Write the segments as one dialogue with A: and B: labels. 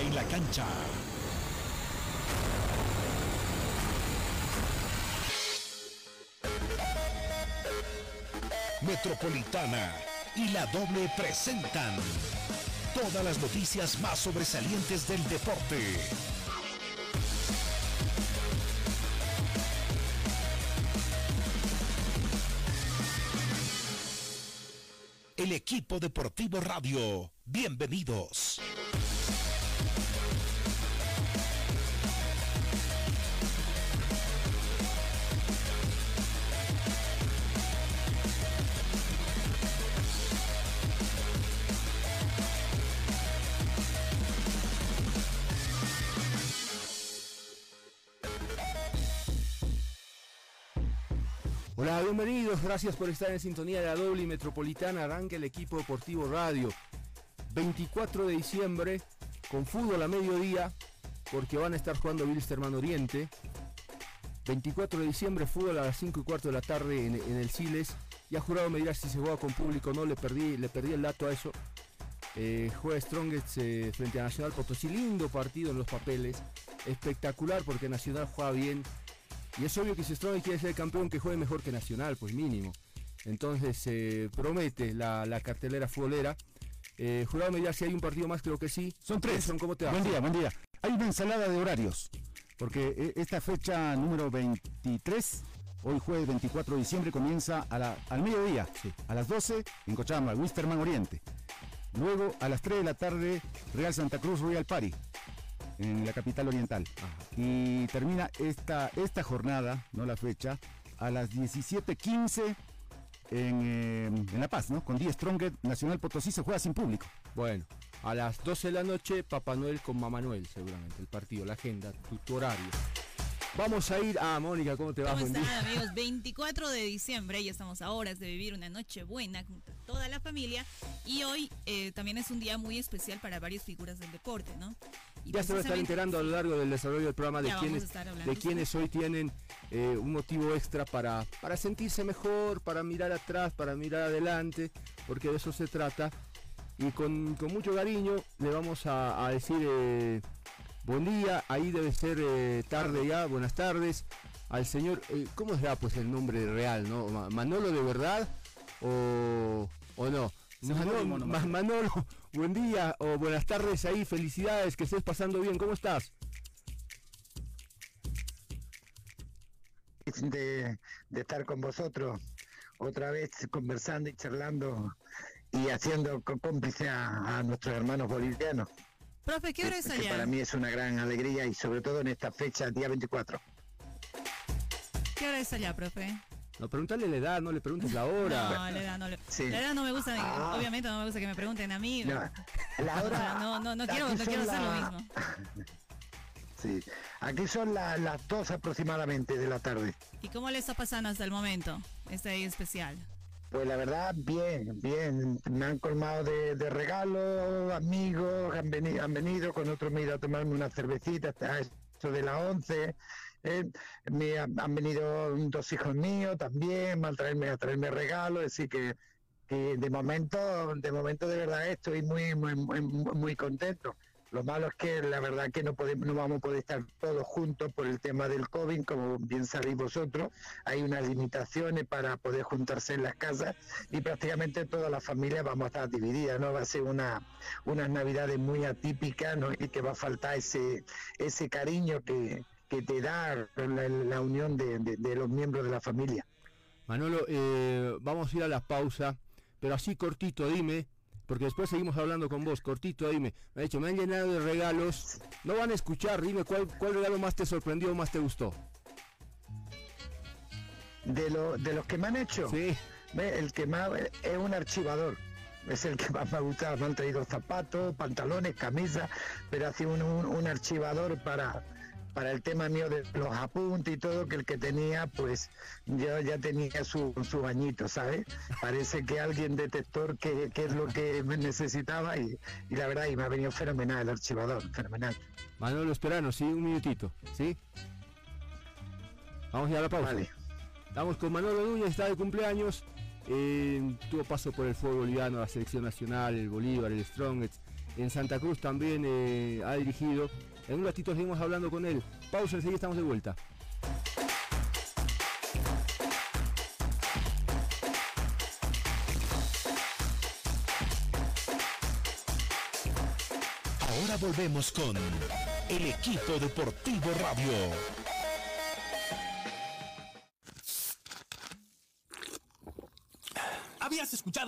A: en la cancha. Metropolitana y la doble presentan todas las noticias más sobresalientes del deporte. El equipo deportivo radio. Bienvenidos.
B: Gracias por estar en sintonía de la doble metropolitana. Arranca el equipo deportivo radio. 24 de diciembre, con fútbol a mediodía, porque van a estar jugando Wilstermann Oriente. 24 de diciembre, fútbol a las 5 y cuarto de la tarde en, el Siles. Ya jurado me dirá si se juega con público o no, le perdí, le perdí el dato a eso. Eh, juega Strongest eh, frente a Nacional Potosí, lindo partido en los papeles, espectacular porque Nacional juega bien, y es obvio que si Strongest quiere ser campeón, que juegue mejor que Nacional, pues mínimo. Entonces se promete la, la cartelera futbolera. Eh, jurado me dirá si hay un partido más, creo que sí.
C: Son tres.
B: Son, ¿Cómo te va?
C: Buen día, buen día. Hay una ensalada de horarios, porque eh, esta fecha número 23, hoy jueves 24 de diciembre, comienza a la- al mediodía, a las 12 en Cochabamba, Wisterman Oriente. Luego a las 3 de la tarde, Real Santa Cruz, Royal Party, en la capital oriental. Y termina esta, esta jornada, no la fecha, a las 17.15 en, eh, en La Paz, ¿no? Con 10 Stronger Nacional Potosí se juega sin público.
B: Bueno, a las 12 de la noche, Papá Noel con Mamá Noel, seguramente, el partido, la agenda, tu, tu horario. Vamos a ir a Mónica, ¿cómo te va?
D: ¿Cómo
B: Buen
D: están
B: día.
D: amigos? 24 de diciembre, ya estamos a horas de vivir una noche buena junto a toda la familia y hoy eh, también es un día muy especial para varias figuras del deporte, ¿no? Y
B: Ya se va a estar enterando a lo largo del desarrollo del programa de quienes, de quienes hoy tienen eh, un motivo extra para, para sentirse mejor, para mirar atrás, para mirar adelante, porque de eso se trata. Y con, con mucho cariño le vamos a, a decir eh, buen día, ahí debe ser eh, tarde ya, buenas tardes, al señor, eh, ¿cómo será pues el nombre real, no? Ma- ¿Manolo de verdad o, o no? Manolo, buen día o buenas tardes ahí, felicidades, que estés pasando bien, ¿cómo estás?
E: de, de estar con vosotros otra vez conversando y charlando y haciendo cómplice a, a nuestros hermanos bolivianos.
D: Profe, ¿qué hora es
E: que para
D: allá?
E: mí es una gran alegría y sobre todo en esta fecha, día 24.
D: ¿Qué hora es allá, profe?
B: No, preguntarle la edad, no le preguntes la hora.
D: No, la edad no, le-
E: Sí.
D: la edad no me gusta,
E: Ah.
D: obviamente no me gusta que me pregunten a mí.
E: No, la hora,
D: no, no, no quiero, no
E: son
D: quiero hacer lo mismo.
E: Sí, aquí son la- las dos aproximadamente de la tarde.
D: ¿Y cómo le está pasando hasta el momento este día especial?
E: Pues la verdad, bien, bien. Me han colmado de, de regalos, amigos, han venido, han venido, con otros ido a tomarme una cervecita hasta esto de las 11. Eh, me han, han venido dos hijos míos también a traerme, a traerme regalos, así que, que de momento, de momento de verdad estoy muy, muy, muy, muy contento. Lo malo es que la verdad que no podemos, no vamos a poder estar todos juntos por el tema del COVID, como bien sabéis vosotros. Hay unas limitaciones para poder juntarse en las casas y prácticamente toda la familia vamos a estar divididas, ¿no? Va a ser una, unas navidades muy atípicas, ¿no? Y que va a faltar ese, ese cariño que, que te da la, la unión de, de- de los miembros de la familia.
B: Manolo, eh, vamos a ir a la pausa, pero así cortito, dime, porque después seguimos hablando con vos, cortito, dime. Me ha dicho, me han llenado de regalos, no van a escuchar, dime cuál, cuál regalo más te sorprendió, más te gustó.
E: De, lo, de los que me han hecho,
B: Sí,
E: Ve, el que más es un archivador. Es el que más me ha gustado. Me han traído zapatos, pantalones, camisas, pero hace un, un- un archivador para, para el tema mío de los apuntes y todo, que el que tenía, pues yo ya tenía su, su bañito, ¿sabes? Parece que alguien detector que, que es lo que me necesitaba y, y la verdad, y me ha venido fenomenal el archivador, fenomenal.
B: Manolo Esperano, sí, un minutito, ¿sí? Vamos a ir a la pausa.
E: Vale.
B: Estamos con Manolo Núñez, está de cumpleaños. eh, tuvo paso por el fútbol boliviano, la selección nacional, el Bolívar, el Strongest. en Santa Cruz también eh, ha dirigido. En un ratito seguimos hablando con él. Pausa, enseguida estamos de vuelta.
A: Ahora volvemos con el equipo deportivo radio.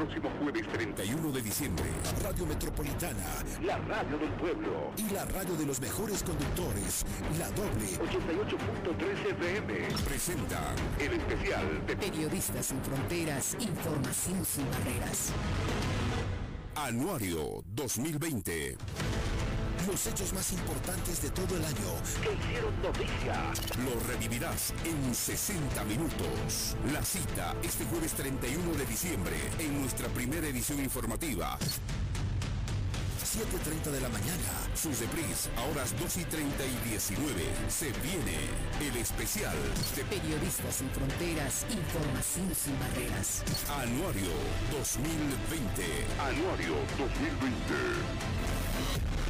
F: Próximo jueves 31 de diciembre,
A: Radio Metropolitana,
F: la radio del pueblo,
A: y la radio de los mejores conductores, la doble.
F: 88.3 FM, presenta el especial de
G: Periodistas sin fronteras, información sin barreras.
F: Anuario 2020.
A: Los hechos más importantes de todo el año
F: que hicieron noticia. Lo revivirás en 60 minutos. La cita este jueves 31 de diciembre en nuestra primera edición informativa.
A: 7.30 de la mañana.
F: Sus reprise a horas 2 y 30 y 19. Se viene el especial
G: de Periodistas sin Fronteras, Información sin Barreras.
F: Anuario 2020. Anuario 2020.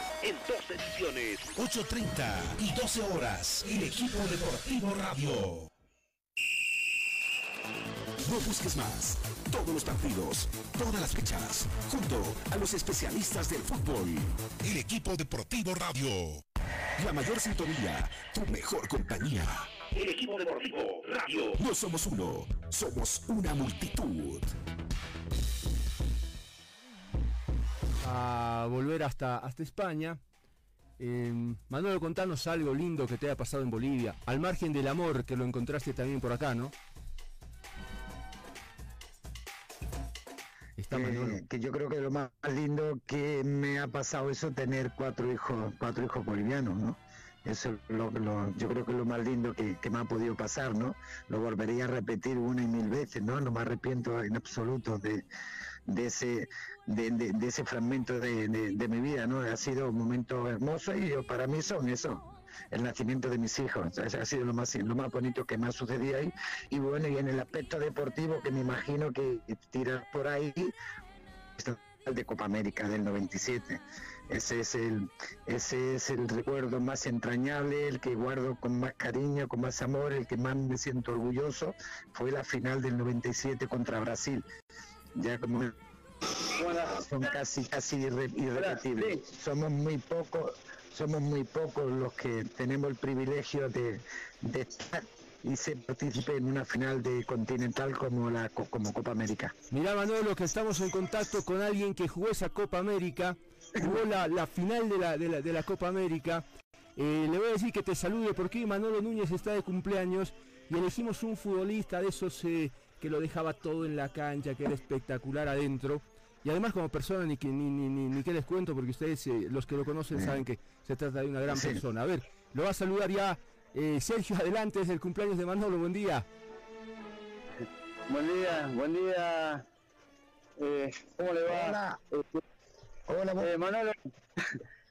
F: En dos ediciones.
A: 8.30 y 12 horas. El equipo deportivo radio. No busques más. Todos los partidos, todas las fechas, junto a los especialistas del fútbol. El equipo deportivo radio. La mayor sintonía, tu mejor compañía.
F: El equipo deportivo radio.
A: No somos uno, somos una multitud.
B: A volver hasta, hasta España. Eh, Manuel, contanos algo lindo que te haya pasado en Bolivia, al margen del amor que lo encontraste también por acá, ¿no? Está Manolo.
E: que, que yo creo que lo más lindo que me ha pasado eso tener cuatro hijos cuatro hijos bolivianos no eso es lo, lo- yo creo que es lo más lindo que, que me ha podido pasar no lo volvería a repetir una y mil veces no no me arrepiento en absoluto de, de ese de, ese fragmento de, de- mi vida no ha sido un momento hermoso y yo, para mí son eso el nacimiento de mis hijos. Ha sido lo más lo más bonito que me ha ahí. Y bueno y en el aspecto deportivo que me imagino que tirar por ahí de Copa América del 97 ese es el ese es el recuerdo más entrañable el que guardo con más cariño con más amor el que más me siento orgulloso. Fue la final del 97 contra Brasil ya como son casi casi irre- irrepetibles. Somos muy pocos somos muy pocos los que tenemos el privilegio de, de estar y ser partícipe en una final de continental como la co- como Copa América.
B: Mirá Manolo que estamos en contacto con alguien que jugó esa Copa América, jugó la, la final de la, de la, de la Copa América. Eh, le voy a decir que te salude porque Manolo Núñez está de cumpleaños y elegimos un futbolista de esos eh, que lo dejaba todo en la cancha, que era espectacular adentro. Y además como persona ni, que, ni, ni, ni, ni qué les cuento porque ustedes, eh, los que lo conocen,
E: Sí.
B: saben que se trata de una gran
E: Sí.
B: persona. A ver, lo va a saludar ya eh, Sergio, adelante, es el cumpleaños de Manolo, buen día.
H: Buen día, buen día. Eh, ¿Cómo le va?
E: Hola.
H: Este,
E: hola
H: eh, Manolo,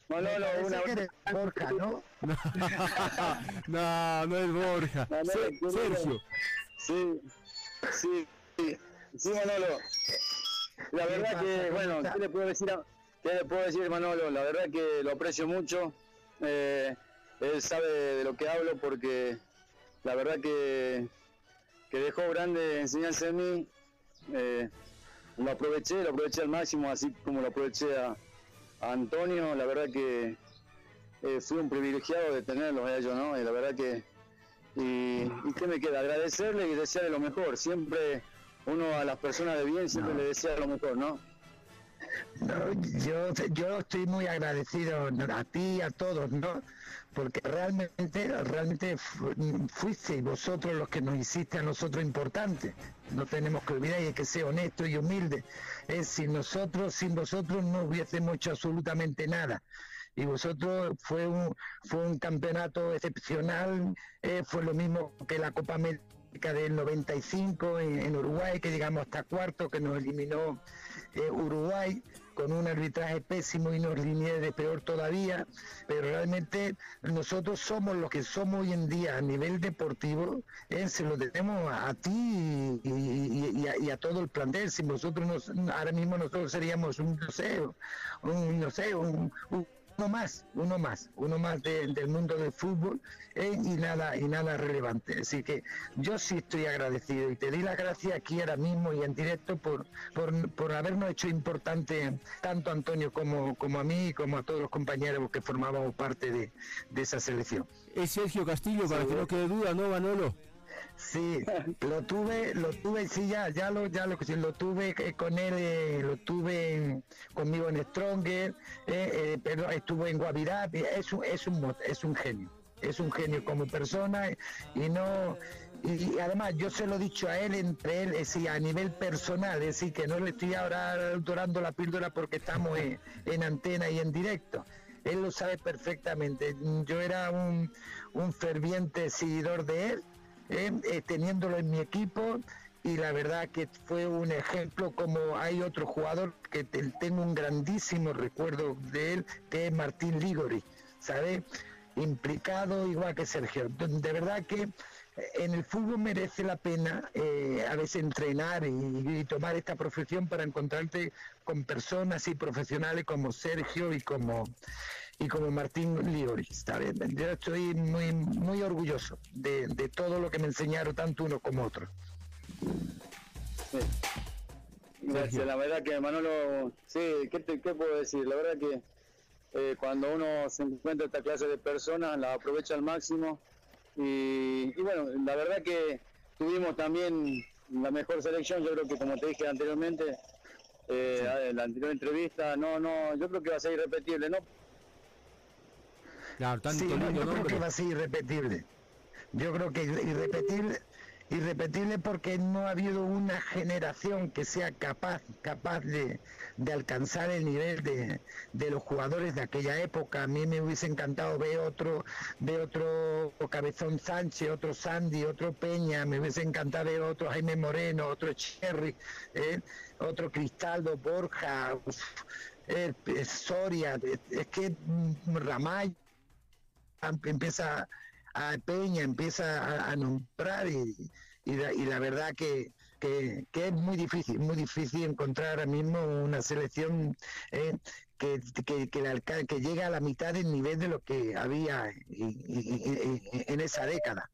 H: Manolo, una
E: que eres Borja ¿no?
B: no, no es Borja.
H: Manolo.
B: Sergio.
H: Sí, sí, sí, sí, Manolo. La
E: ¿Qué
H: verdad que,
E: ¿Cómo
H: bueno? ¿qué le puedo decir? a- ¿Qué le puedo decir, Manolo? La verdad que lo aprecio mucho. Eh, él sabe de lo que hablo porque la verdad que que dejó grande enseñanza en mí. Eh, lo aproveché, lo aproveché al máximo, así como lo aproveché a, a Antonio. La verdad que eh, fui un privilegiado de tenerlos a ellos, ¿no? Y la verdad que. Y, y qué me queda? Agradecerle y desearle lo mejor. Siempre uno a las personas de bien siempre le desea lo mejor, ¿no?
E: No, yo, yo estoy muy agradecido a ti y a todos, ¿no? Porque realmente, realmente fu- fuisteis vosotros los que nos hiciste a nosotros importantes. No tenemos que olvidar y hay que ser honesto y humilde. Es sin nosotros, sin vosotros no hubiésemos hecho absolutamente nada. Y vosotros fue un, fue un campeonato excepcional, eh, fue lo mismo que la Copa América del 95 en, Uruguay, que llegamos hasta cuarto, que nos eliminó eh, Uruguay con un arbitraje pésimo y unos líneas peor todavía, pero realmente nosotros somos lo que somos hoy en día a nivel deportivo, eh, se lo debemos a, ti y, a, todo el plantel. Si nosotros nos, ahora mismo nosotros seríamos un, no sé, un, no sé, un- uno más, uno más, uno más de- del mundo del fútbol eh, y nada y nada relevante. Así que yo sí estoy agradecido y te doy las gracias aquí ahora mismo y en directo por, por, por habernos hecho importante tanto a Antonio como, como a mí y como a todos los compañeros que formábamos parte de, de esa selección.
B: Es Sergio Castillo, para que no quede duda, ¿no, Manolo?
E: Sí, lo tuve, lo tuve, sí, ya, ya lo, ya lo, sí, lo tuve eh, con él, eh, lo tuve conmigo en Stronger, eh, eh, pero estuvo en Guavirá, es un, es un, es un genio, es un genio como persona y no, y, y además yo se lo he dicho a él entre él, es decir, a nivel personal, es decir, que no le estoy ahora dorando la píldora porque estamos en, en antena y en directo. Él lo sabe perfectamente. Yo era un, un ferviente seguidor de él eh, eh, teniéndolo en mi equipo y la verdad que fue un ejemplo como hay otro jugador que te- tengo un grandísimo recuerdo de él que es Martín Ligori, ¿sabes? Implicado igual que Sergio. De verdad que en el fútbol merece la pena eh, a veces entrenar y, y tomar esta profesión para encontrarte con personas y profesionales como Sergio y como y como Martín Ligori. ¿sabes? Yo estoy muy muy orgulloso de, de todo lo que me enseñaron tanto uno como otro.
H: Gracias, la verdad que Manolo, sí, ¿qué, te- qué puedo decir? La verdad que eh, cuando uno se encuentra esta clase de personas, la aprovecha al máximo y, y bueno, la verdad que tuvimos también la mejor selección, yo creo que como te dije anteriormente, eh, en la anterior entrevista, no, no, yo creo que va a ser irrepetible, ¿no?
B: Claro, tanto
E: Sí,
B: lindo
E: yo creo que va a ser irrepetible. Yo creo que irrepetible, irrepetible porque no ha habido una generación que sea capaz, capaz de, de alcanzar el nivel de, de los jugadores de aquella época. A mí me hubiese encantado ver otro, ver otro Cabezón Sánchez, otro Sandy, otro Peña, me hubiese encantado ver otro Jaime Moreno, otro Cherry, ¿eh? otro Cristaldo, Borja, uf, eh, Soria, es- que mm, Ramay am- empieza a Peña, empieza a, a nombrar y, y la, y la verdad que, que, que es muy difícil, muy difícil encontrar ahora mismo una selección eh, que, que, que, que llega a la mitad del nivel de lo que había y- en esa década.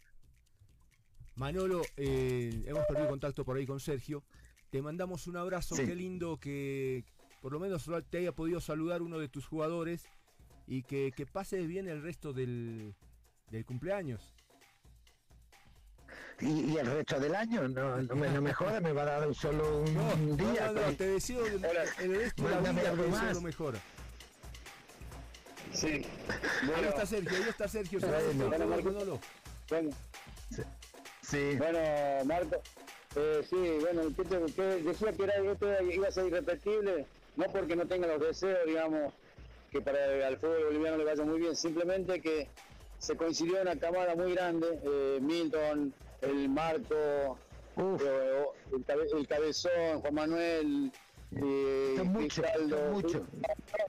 B: Manolo, eh, hemos perdido contacto por ahí con Sergio. Te mandamos un abrazo,
E: Sí.
B: qué lindo que por lo menos te haya podido saludar uno de tus jugadores y que, que pases bien el resto del, del cumpleaños.
E: Y, y el resto del año, no, no, me, no me me va a dar solo un,
B: No,
E: un día.
B: no, no,
E: pues.
B: te deseo el, el resto de la vida,
E: algo más.
B: lo mejor.
H: Sí.
B: Ahí está Sergio, ahí está Sergio.
E: Bueno,
H: bueno, Marco. Bueno.
E: Sí.
H: Bueno, Marco, eh, sí, bueno, ¿qué te- qué decía que era, iba a ser irrepetible, no porque no tenga los deseos, digamos, que para al fútbol boliviano le vaya muy bien, simplemente que se coincidió una camada muy grande, eh, Milton, el Marco, eh, el, cabe- el Cabezón, Juan Manuel, eh, Cristaldo,
E: son muchos.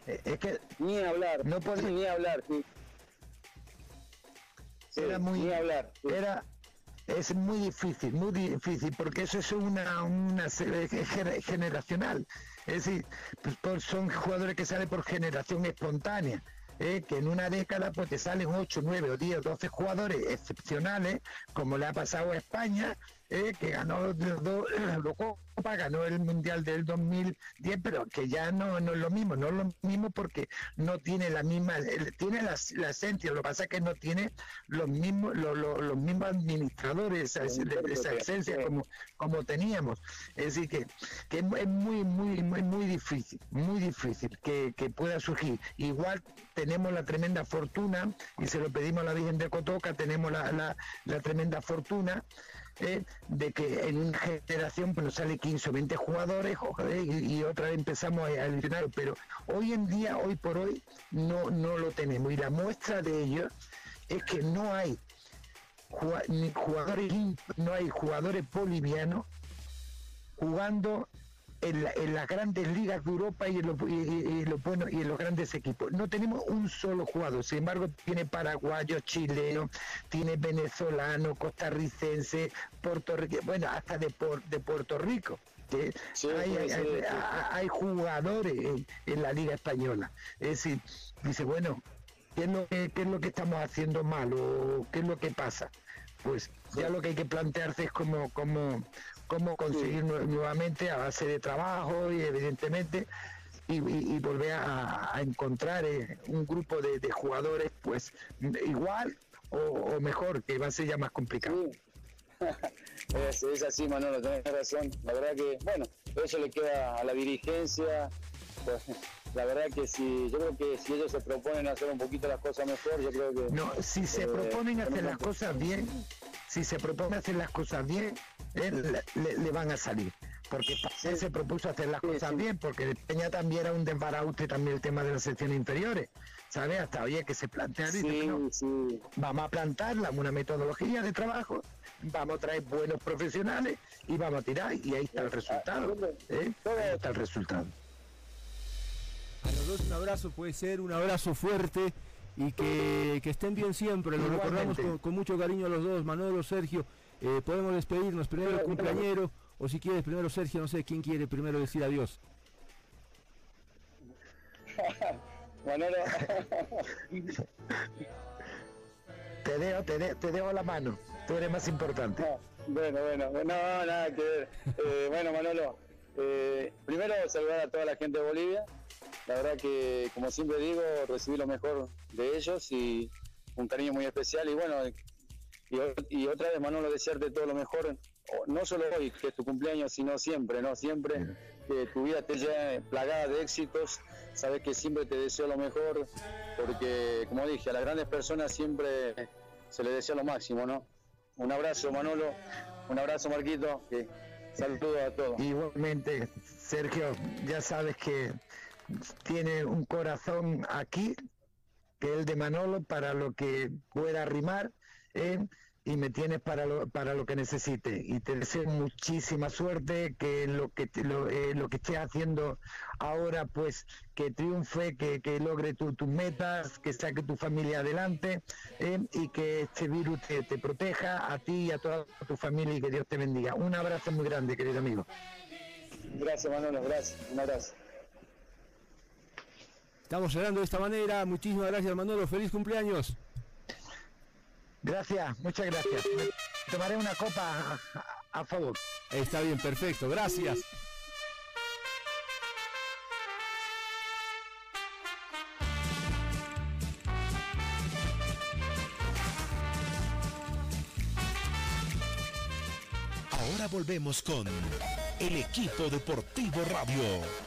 E: Eh, Es que
H: ni hablar,
E: No puede-
H: ni hablar, sí. Sí,
E: Era muy-
H: ni hablar. sí.
E: era es muy difícil, muy difícil, porque eso es una, una generacional. Es decir, pues, son jugadores que salen por generación espontánea. ¿eh? que en una década pues te salen 8, 9 o 10 o 12 jugadores excepcionales, como le ha pasado a España, eh, que ganó Eurocopa, ganó el Mundial del 2010, pero que ya no, no es lo mismo, no es lo mismo porque no tiene la misma, tiene la, esencia, lo que pasa es que no tiene los mismos, los, mismos administradores, esa, esencia como, como teníamos. Es decir, que, que es muy, muy, muy, muy difícil, muy difícil que, que pueda surgir. Igual tenemos la tremenda fortuna, y se lo pedimos a la Virgen de Cotoca, tenemos la, la, tremenda fortuna eh, de que en una generación pues, nos sale 15 o 20 jugadores y, otra vez empezamos a eleccionar, pero hoy en día, hoy por hoy, no, no lo tenemos. Y la muestra de ello es que no hay jugadores, no hay jugadores bolivianos jugando en, las grandes ligas de Europa y en, los, y, y en los grandes equipos. No tenemos un solo jugador, sin embargo tiene paraguayo, chileno, tiene venezolano, costarricense, puertorriqueño, bueno, hasta de, de Puerto Rico. hay, jugadores en, la liga española. Es decir, dice, bueno, ¿qué es lo que, qué es lo que estamos haciendo mal o qué es lo que pasa? Pues ya lo que hay que plantearse es como, como, cómo conseguir nuevamente a base de trabajo y evidentemente y, volver a, encontrar eh, un grupo de, jugadores pues igual o, mejor que va a ser ya más complicado.
H: Es, así Manolo tenés razón. La verdad que bueno eso le queda a la dirigencia. Pues, la verdad que si yo creo que si ellos se proponen hacer un poquito las cosas mejor yo creo que
E: no si se eh, proponen hacer las cosas bien si se propone hacer las cosas bien, eh, le, van a salir. Porque él se propuso hacer las cosas bien, porque Peña también era un desbaraute también el tema de las secciones inferiores. ¿Sabes? Hasta había que se plantea vamos a plantarla una metodología de trabajo, vamos a traer buenos profesionales y vamos a tirar y ahí está el resultado. ¿eh? Ahí está el resultado.
B: A los dos un abrazo puede ser, un abrazo fuerte y que, estén bien siempre. Lo recordamos con, mucho cariño a los dos, Manolo, Sergio. Eh, podemos despedirnos primero el cumpleañero, o si quieres primero Sergio, no sé quién quiere primero decir adiós.
H: Manolo.
E: te dejo, te, te dejo la mano, tú eres más importante.
H: bueno, bueno, no, nada que ver. Eh, bueno, Manolo, eh, primero saludar a toda la gente de Bolivia, la verdad que, como siempre digo, recibí lo mejor de ellos y un cariño muy especial. Y bueno, y, otra vez, Manolo, desearte todo lo mejor, no solo hoy, que es tu cumpleaños, sino siempre, ¿no? Siempre que tu vida te lleve plagada de éxitos. Sabes que siempre te deseo lo mejor, porque, como dije, a las grandes personas siempre se les desea lo máximo, ¿no? Un abrazo, Manolo. Un abrazo, Marquito. Que saludo a todos.
E: Igualmente, Sergio, ya sabes que tiene un corazón aquí, que es el de Manolo, para lo que pueda arrimar, ¿eh? y me tienes para lo, para lo que necesite. Y te deseo muchísima suerte, que lo que lo, eh, lo que estés haciendo ahora, pues que triunfe, que, que logre tus metas, que saque tu familia adelante ¿eh? y que este virus te, te proteja a ti y a toda tu familia y que Dios te bendiga. Un abrazo muy grande, querido amigo.
H: Gracias, Manolo, gracias. Un abrazo.
B: Estamos cerrando de esta manera. Muchísimas gracias, Manolo. Feliz cumpleaños.
E: Gracias, muchas gracias. tomaré una copa a, favor.
B: Está bien, perfecto. Gracias.
A: Ahora volvemos con el equipo deportivo radio.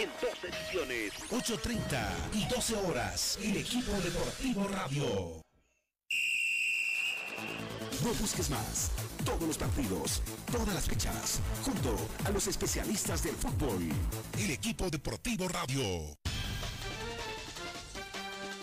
A: En dos ediciones, 8.30 y 12 horas, el equipo deportivo Radio. No busques más. Todos los partidos, todas las fechas, junto a los especialistas del fútbol. El equipo deportivo Radio.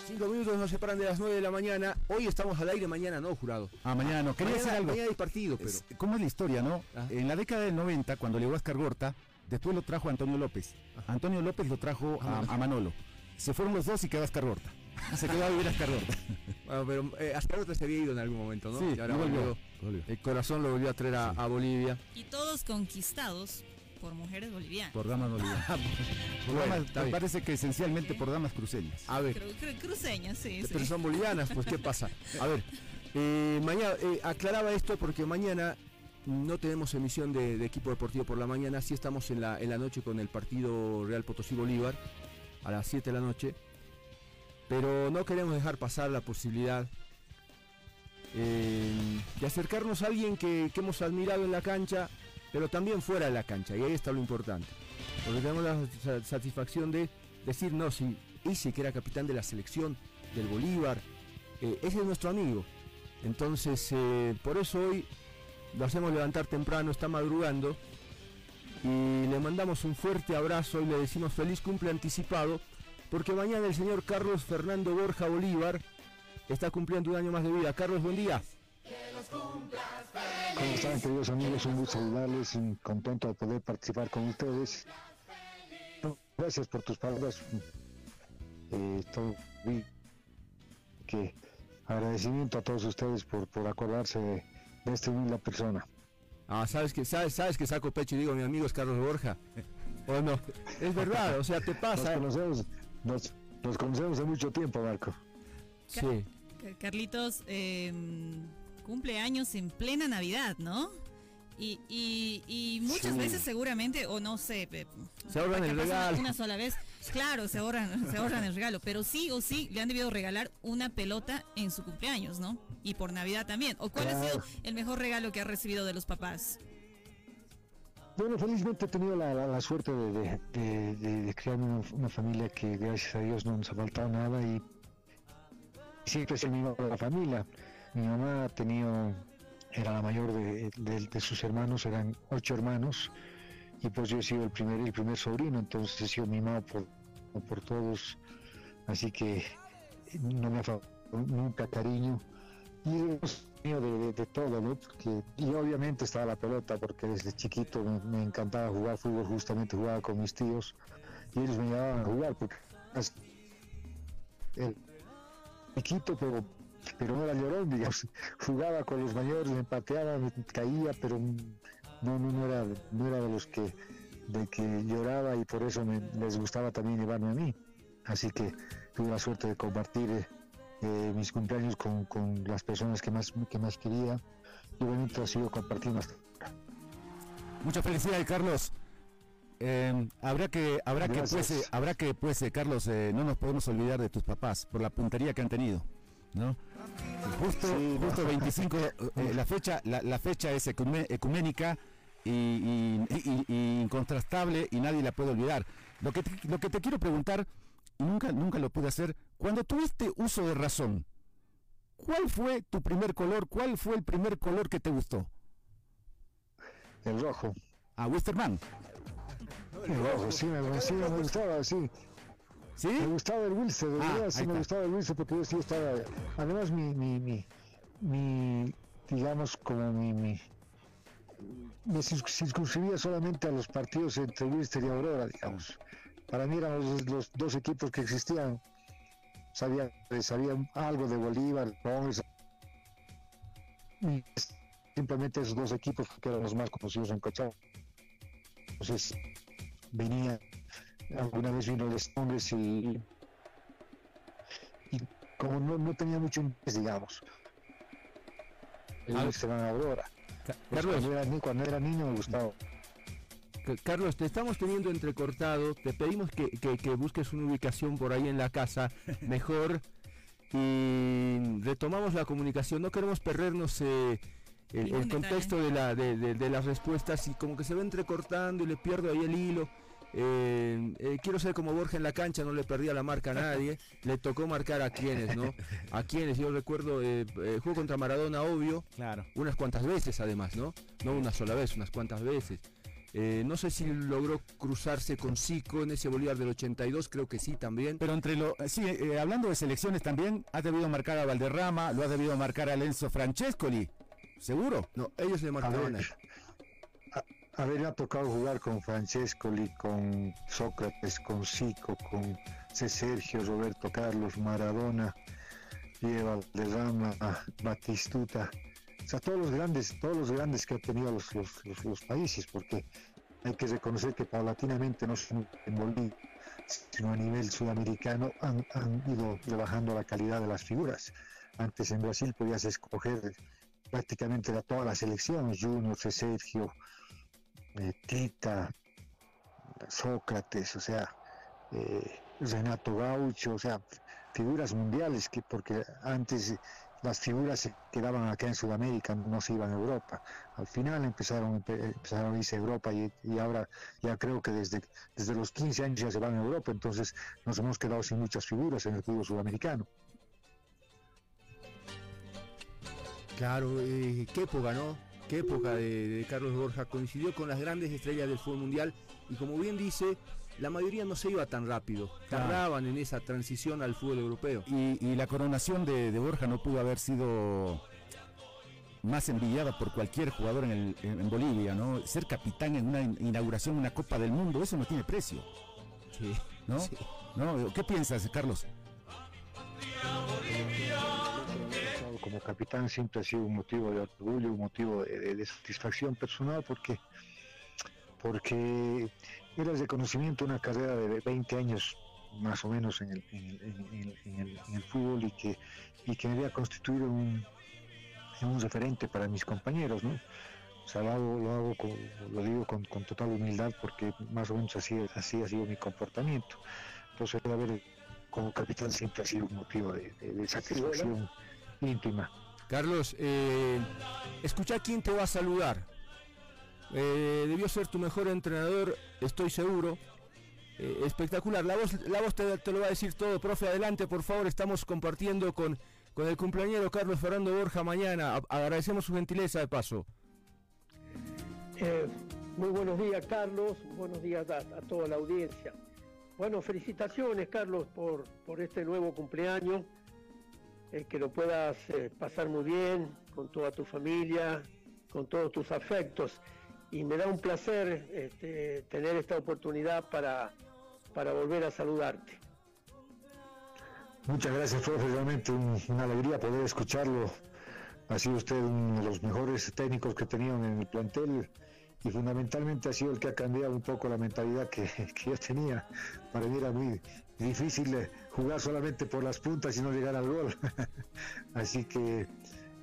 B: Cinco minutos nos separan de las 9 de la mañana. Hoy estamos al aire, mañana no, jurado.
C: Ah, mañana no. Quería
B: mañana,
C: decir algo.
B: Mañana hay partido, pero.
C: Es- ¿Cómo es la historia, no? En la década del 90, cuando llegó Oscar Gorta, después lo trajo Antonio López. Antonio López lo trajo a, a Manolo. Se fueron los dos y quedó Oscar Gorta. Se quedó a vivir Oscar Gorta.
B: Bueno, pero eh, se había ido en algún momento, ¿no?
C: Sí,
B: Y ahora
C: y volvió,
B: volvió.
C: volvió.
B: El corazón lo volvió a traer a, a Bolivia.
D: Y todos conquistados por mujeres bolivianas.
C: Por damas bolivianas. Por
B: Bueno,
C: damas-
B: está
C: me
B: bien.
C: parece que esencialmente por damas cruceñas.
B: A ver,
D: Cru- cru- cruceñas, sí, sí.
B: pero son bolivianas, pues ¿qué pasa? A ver, eh, mañana eh, aclaraba esto porque mañana no tenemos emisión de, equipo deportivo por la mañana, sí estamos en la, en la noche con el partido Real Potosí Bolívar a las 7 de la noche, pero no queremos dejar pasar la posibilidad eh, de acercarnos a alguien que, hemos admirado en la cancha, pero también fuera de la cancha, y ahí está lo importante, porque tenemos la sa- satisfacción de decir, no, si ese que era capitán de la selección del Bolívar, eh, ese es nuestro amigo. Entonces, eh, por eso hoy lo hacemos levantar temprano, está madrugando, y le mandamos un fuerte abrazo y le decimos feliz cumple anticipado, porque mañana el señor Carlos Fernando Borja Bolívar está cumpliendo un año más de vida. Carlos, buen día.
I: ¿Cómo están, queridos amigos? Un gusto saludarles y contento de poder participar con ustedes. Gracias por tus palabras. Eh, que agradecimiento a todos ustedes por, por acordarse de, de esta humilde persona.
B: Ah, sabes que sabes, sabes que saco pecho y digo mi amigo es Carlos Borja. ¿O no? Es verdad, o sea, te pasa.
I: Nos conocemos, nos, nos conocemos de mucho tiempo, Marco.
B: Sí.
D: Ca- Carlitos eh, cumple años en plena Navidad, ¿no? Y, y, y muchas
B: Sí.
D: veces seguramente, o no sé,
B: Se ahorran el
D: una-
B: regalo.
D: Una, sola vez, claro, se ahorran, se ahorran el regalo, pero sí o sí le han debido regalar una pelota en su cumpleaños, ¿no? Y por Navidad también. ¿O cuál ha sido el mejor regalo que ha recibido de los papás?
I: Bueno, felizmente he tenido la, la- la suerte de, de, de- criar una, una familia que gracias a Dios no nos ha faltado nada y siempre es el mismo de la familia. Mi mamá ha tenido, era la mayor de, de- sus hermanos, eran ocho hermanos y pues yo he sido el primer, el primer sobrino, entonces he sido mimado por, por todos, así que no me ha faltado nunca cariño y tenido de, todo, ¿no? Porque, y obviamente estaba la pelota, porque desde chiquito me, me encantaba jugar fútbol, justamente jugaba con mis tíos y ellos me llevaban a jugar, porque es- el chiquito, pero, pero no era llorón, digamos, jugaba con los mayores, me pateaba, me caía, pero no, no, no, era, no era de los que, de que lloraba y por eso me- les gustaba también llevarme a mí. Así que tuve la suerte de compartir eh, eh, mis cumpleaños con, con las personas que más, que más quería y bonito ha sido compartir más.
C: Muchas felicidades, Carlos. Eh, habrá que, habrá que, pues, habrá que, pues, Carlos, no nos podemos olvidar de tus papás por la puntería que han tenido, ¿no? Justo, justo 25, eh, la fecha, la, la fecha es ecuménica y, y- y- y incontrastable y nadie la puede olvidar. Lo que, te, lo que te quiero preguntar, y nunca, nunca lo pude hacer, cuando tuviste uso de razón, ¿cuál fue tu primer color? ¿Cuál fue el primer color que te gustó?
I: El rojo.
C: A Wisterman.
I: El rojo, sí, me, sí, me gustaba, sí.
C: ¿Sí?
I: Me gustaba el Wilson, de
C: Ah,
I: verdad, sí me
C: está.
I: gustaba el Wilson porque yo sí estaba. Además, mi, mi, mi, mi digamos, como mi. mi me circ- circunscribía solamente a los partidos entre Wilster y Aurora, digamos. Para mí eran los, los dos equipos que existían. Sabía, sabía algo de Bolívar, y simplemente esos dos equipos que eran los más conocidos en Cochabamba. Entonces, venía, alguna vez vino Strongest y, y como no, no tenía mucho interés, digamos, el se van a Aurora. Pues
B: Carlos.
I: cuando, era, ni- cuando era niño me gustaba.
B: Carlos, te estamos teniendo entrecortado. Te pedimos que, que- que busques una ubicación por ahí en la casa mejor. y retomamos la comunicación. No queremos perdernos eh, el, contexto de, la, de, las respuestas y como que se va entrecortando y le pierdo ahí el hilo. Eh, eh, quiero ser como Borja en la cancha, no le perdía la marca a nadie, le tocó marcar a quienes, ¿no? A quienes, yo recuerdo, eh, jugó contra Maradona, obvio,
C: claro.
B: unas cuantas veces además, ¿no? No una sola vez, unas cuantas veces. no sé si logró cruzarse con Zico en ese Bolívar del 82, creo que sí también.
C: Pero entre lo, sí, hablando de selecciones también, ha debido marcar a Valderrama, lo ha debido marcar a Lenzo Francescoli, ¿seguro?
B: No, ellos le marcaron.
I: Haber tocado jugar con Francescoli, con Sócrates, con Zico, con C. Sergio, Roberto Carlos, Maradona, Diego Valderrama, Batistuta, o sea, todos los grandes, todos los grandes que han tenido los, los, países, porque hay que reconocer que paulatinamente no solo en Bolivia, sino a nivel sudamericano han, ido rebajando la calidad de las figuras. Antes en Brasil podías escoger prácticamente a toda la selección, Junior. Sergio, eh, Sócrates, o sea, eh, Renato Gaucho, o sea, figuras mundiales, que porque antes las figuras se quedaban acá en Sudamérica, no se iban a Europa. Al final empezaron, empezaron a irse a Europa y, ahora ya creo que desde, desde los 15 años ya se van a Europa, entonces nos hemos quedado sin muchas figuras en el fútbol sudamericano.
B: Claro, eh, qué época, ¿no? Qué época de, Carlos Borja coincidió con las grandes estrellas del fútbol mundial y como bien dice, la mayoría no se iba tan rápido, tardaban en esa transición al fútbol europeo.
C: Y, la coronación de, Borja no pudo haber sido más envidiada por cualquier jugador en, Bolivia, ¿no? Ser capitán en una inauguración de una Copa del Mundo, eso no tiene precio.
B: Sí.
C: ¿No? ¿No? ¿Qué piensas, Carlos?
I: Como capitán siempre ha sido un motivo de orgullo, un motivo de, satisfacción personal porque, porque era el reconocimiento de una carrera de 20 años más o menos en el, en el, fútbol y que, y que me había constituido un, un referente para mis compañeros, ¿no? O sea, lo hago, lo, hago lo digo con, total humildad porque más o menos así, así ha sido mi comportamiento. Entonces, haber como capitán siempre ha sido un motivo de, satisfacción íntima.
B: Carlos, eh, escucha quién te va a saludar. Eh, debió ser tu mejor entrenador, estoy seguro. Eh, espectacular. La voz, la voz te, lo va a decir todo. Profe, adelante, por favor. Estamos compartiendo con, con el cumpleañero Carlos Fernando Borja mañana. agradecemos su gentileza de paso.
J: muy buenos días, Carlos. Buenos días a, a, toda la audiencia. Bueno, felicitaciones, Carlos, por, por este nuevo cumpleaños. Eh, que lo puedas eh, pasar muy bien con toda tu familia, con todos tus afectos. Y me da un placer este, tener esta oportunidad para, para volver a saludarte.
I: Muchas gracias, profe. Realmente una alegría poder escucharlo. Ha sido usted uno de los mejores técnicos que tenían en el plantel y fundamentalmente ha sido el que ha cambiado un poco la mentalidad que, que yo tenía. Para mí era muy difícil jugar solamente por las puntas y no llegar al gol. Así que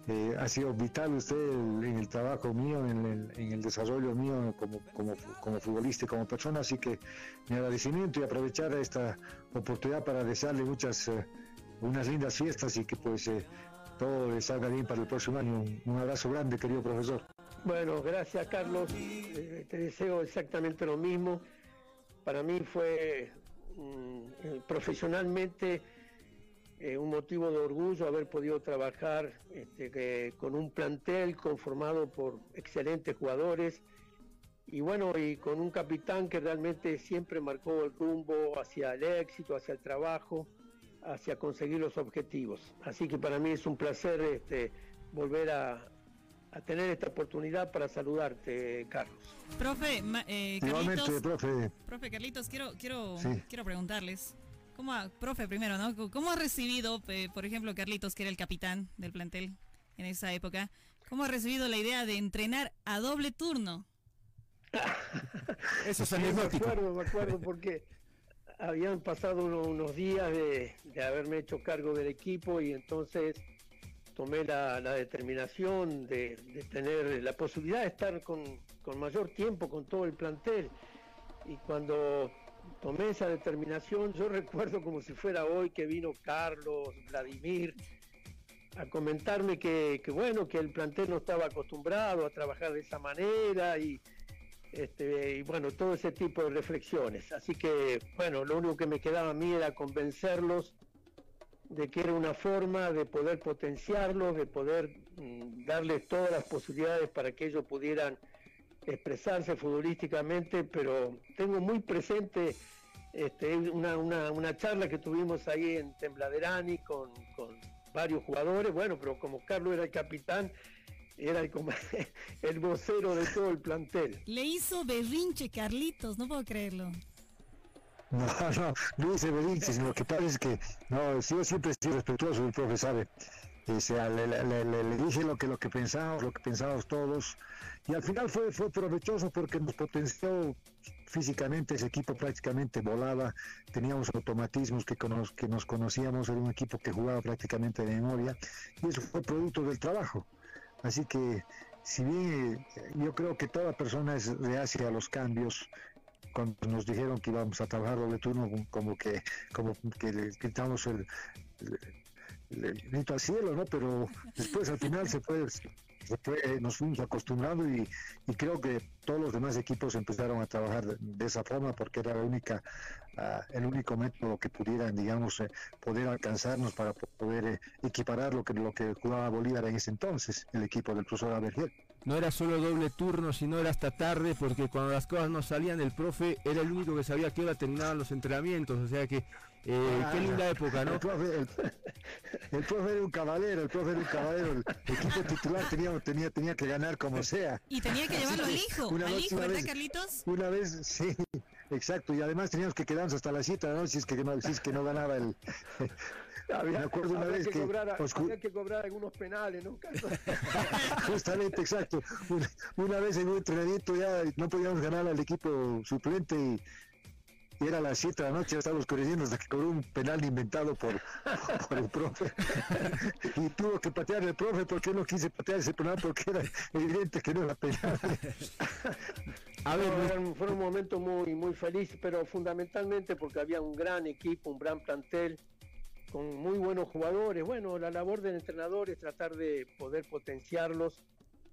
I: eh, ha sido vital usted en el trabajo mío, en el, desarrollo mío como, como, futbolista y como persona. Así que mi agradecimiento y aprovechar esta oportunidad para desearle muchas, eh, unas lindas fiestas y que pues eh, todo le salga bien para el próximo año. Un, abrazo grande, querido profesor.
J: Bueno, gracias Carlos. te deseo exactamente lo mismo. Para mí fue eh, profesionalmente eh, un motivo de orgullo haber podido trabajar este, con un plantel conformado por excelentes jugadores y bueno, y con un capitán que realmente siempre marcó el rumbo hacia el éxito, hacia el trabajo, hacia conseguir los objetivos. Así que para mí es un placer este, volver a, a tener esta oportunidad para saludarte, Carlos.
D: Profe, eh, Carlitos, profe. profe. Carlitos, quiero, quiero, quiero preguntarles. ¿Cómo profe, primero, ¿no? ¿Cómo ha recibido, eh, por ejemplo, Carlitos, que era el capitán del plantel en esa época, cómo ha recibido la idea de entrenar a doble turno?
J: Eso es anecdótico. Me acuerdo, me acuerdo, porque habían pasado unos, días de, de haberme hecho cargo del equipo y entonces tomé la, determinación de, tener la posibilidad de estar con, mayor tiempo con todo el plantel. Y cuando tomé esa determinación. Yo recuerdo como si fuera hoy que vino Carlos, Vladimir, a comentarme que, bueno, que el plantel no estaba acostumbrado a trabajar de esa manera y, este, y bueno, todo ese tipo de reflexiones. Así que, bueno, lo único que me quedaba a mí era convencerlos de que era una forma de poder potenciarlos, de poder mm, darles todas las posibilidades para que ellos pudieran expresarse futbolísticamente, pero tengo muy presente este, una, una, charla que tuvimos ahí en Tembladerani con, con varios jugadores, bueno, pero como Carlos era el capitán, era el, el vocero de todo el plantel.
D: Le hizo berrinche Carlitos, no puedo creerlo.
I: No, no, sino que pasa es que, no, yo siempre estoy respetuoso, el profe sabe. O sea, le, le, dije lo que lo que pensábamos, lo que pensábamos todos, y al final fue, fue provechoso porque nos potenció físicamente ese equipo prácticamente volaba, teníamos automatismos que, que nos conocíamos, era un equipo que jugaba prácticamente de memoria y eso fue producto del trabajo. Así que si bien eh, yo creo que toda persona es reacia a los cambios, cuando nos dijeron que íbamos a trabajar doble turno, como que, como que le quitamos el, el, grito al cielo, ¿no? Pero después al final se fue eh, nos fuimos acostumbrando y, creo que todos los demás equipos empezaron a trabajar de, esa forma porque era la única, ah, el único método que pudieran, digamos, eh, poder alcanzarnos para poder eh, equiparar lo que, lo que jugaba Bolívar en ese entonces, el equipo del profesor Aberger.
B: No era solo doble turno, sino era hasta tarde, porque cuando las cosas no salían, el profe era el único que sabía que hora terminaban los entrenamientos, o sea que eh, qué linda época, ¿no?
I: El profe, era un caballero, el profe era un caballero. El equipo titular tenía, tenía, tenía que ganar como sea.
D: Y tenía que llevarlo al hijo, una al hijo, ¿verdad, Carlitos?
I: Una vez, sí, exacto. Y además teníamos que quedarnos hasta las 7 de la noche si es que no, si es que no ganaba el.
J: Había, me acuerdo una vez que, cobrar, había que cobrar algunos penales, ¿no?
I: Justamente, exacto. Una, vez en un entrenamiento ya no podíamos ganar al equipo suplente y y era las 7 de la noche, ya estábamos corriendo hasta que cobró un penal inventado por, por el profe. y tuvo que patear el profe porque no quise patear ese penal porque era evidente que no era penal.
J: A ver, fue un momento muy, muy feliz, pero fundamentalmente porque había un gran equipo, un gran plantel, con muy buenos jugadores. Bueno, la labor del entrenador es tratar de poder potenciarlos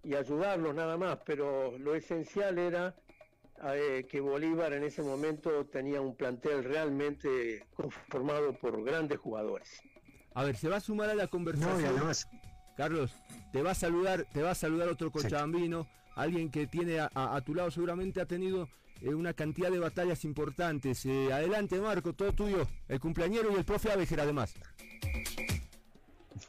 J: y ayudarlos nada más, pero lo esencial era eh, que Bolívar en ese momento tenía un plantel realmente conformado por grandes jugadores.
B: A ver, se va a sumar a la conversación. Carlos, te va a saludar, te va a saludar otro cochabambino, alguien que tiene a, tu lado seguramente ha tenido eh, una cantidad de batallas importantes. Eh, adelante, Marco, todo tuyo, el cumpleañero y el profe Abejer además.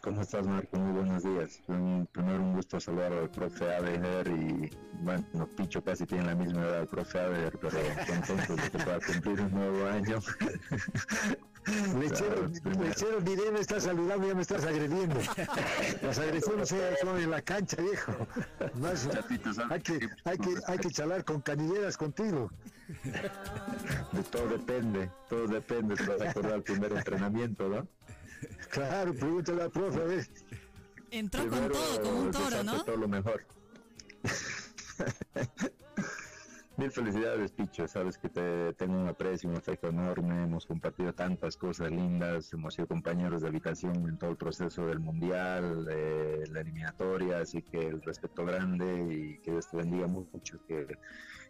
K: ¿Cómo estás, Marco? Muy buenos días. primero un gusto saludar al profe Abeger y, bueno, Picho casi tiene la misma edad del profe Abeger, pero contentos de que pueda cumplir un nuevo año.
I: Lechero, lechero, ni me estás saludando, ya me estás agrediendo. Las agresiones son en la cancha, viejo. hay, que, hay, que, hay que charlar con canilleras contigo.
K: De todo depende, todo depende, te vas a acordar el primer entrenamiento, ¿no?
I: Claro, pregúntale al profe, a ver.
D: Entró con todo, como un toro, ¿no?
K: Todo lo mejor. Mil felicidades, Picho. Sabes que te tengo un aprecio, un afecto enorme. Hemos compartido tantas cosas lindas. Hemos sido compañeros de habitación en todo el proceso del mundial, la eliminatoria. Así que el respeto grande y que Dios te bendiga mucho. Que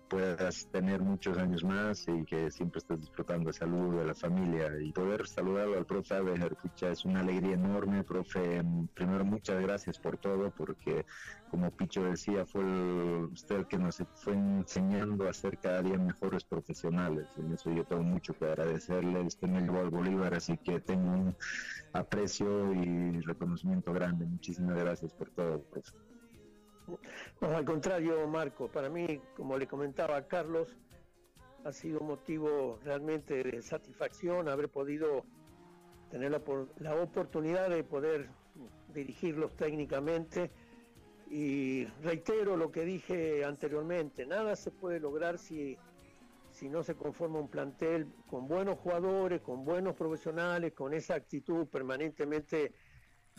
K: puedas tener muchos años más y que siempre estés disfrutando de salud, de la familia y poder saludarlo al profe Abejer, es una alegría enorme, profe. Primero, muchas gracias por todo, porque como Picho decía, fue usted el que nos fue enseñando a ser cada día mejores profesionales. En eso yo tengo mucho que agradecerle. Usted me al Bolívar, así que tengo un aprecio y reconocimiento grande. Muchísimas gracias por todo.
J: No, al contrario, Marco, para mí, como le comentaba a Carlos, ha sido motivo realmente de satisfacción haber podido tener la, la oportunidad de poder dirigirlos técnicamente. Y reitero lo que dije anteriormente, nada se puede lograr si, si no se conforma un plantel con buenos jugadores, con buenos profesionales, con esa actitud permanentemente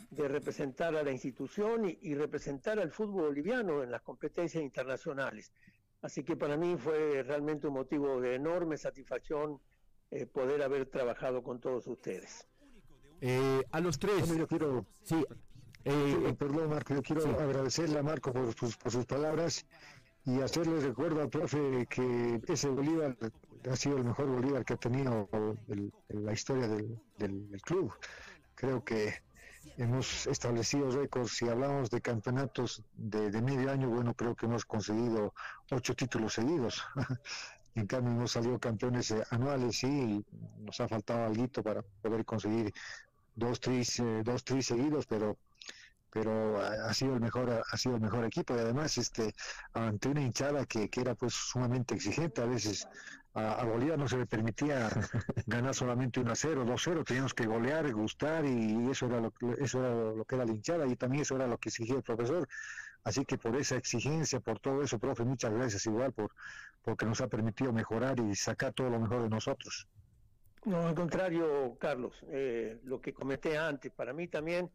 J: de representar a la institución y, representar al fútbol boliviano en las competencias internacionales. Así que para mí fue realmente un motivo de enorme satisfacción eh, poder haber trabajado con todos ustedes.
B: Eh, a los tres.
I: yo quiero. Sí. perdón, Marco, yo quiero agradecerle a Marco por sus, por sus palabras y hacerle recuerdo al profe que ese Bolívar ha sido el mejor Bolívar que ha tenido en la historia del, del, club. Creo que hemos establecido récords. Si hablamos de campeonatos de, de, medio año, bueno, creo que hemos conseguido ocho títulos seguidos. en cambio, hemos salido campeones eh, anuales, y nos ha faltado algo para poder conseguir dos, tres, eh, dos, tres seguidos, pero pero ha, sido el mejor ha sido el mejor equipo y además este ante una hinchada que, que era pues sumamente exigente a veces a, Bolívar no se le permitía ganar solamente 1 a 0, 2 a 0, teníamos que golear, gustar y eso era lo, eso era lo que era la hinchada y también eso era lo que exigía el profesor. Así que por esa exigencia, por todo eso, profe, muchas gracias igual por porque nos ha permitido mejorar y sacar todo lo mejor de nosotros.
J: No, al contrario, Carlos, eh, lo que comenté antes, para mí también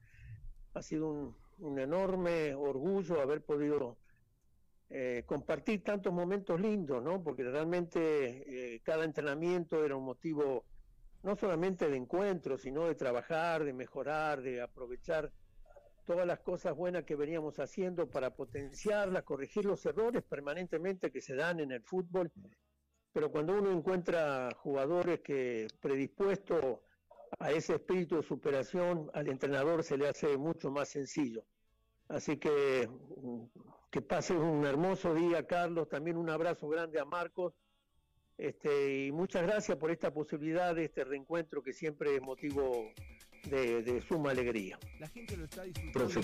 J: ha sido un, un enorme orgullo haber podido eh, compartir tantos momentos lindos, ¿no? Porque realmente eh, cada entrenamiento era un motivo no solamente de encuentro, sino de trabajar, de mejorar, de aprovechar todas las cosas buenas que veníamos haciendo para potenciarlas, corregir los errores permanentemente que se dan en el fútbol. Pero cuando uno encuentra jugadores que predispuestos a ese espíritu de superación, al entrenador se le hace mucho más sencillo. Así que que pases un hermoso día, Carlos. También un abrazo grande a Marcos. Este, y muchas gracias por esta posibilidad de este reencuentro que siempre es motivo de, suma alegría.
B: La gente lo está disfrutando.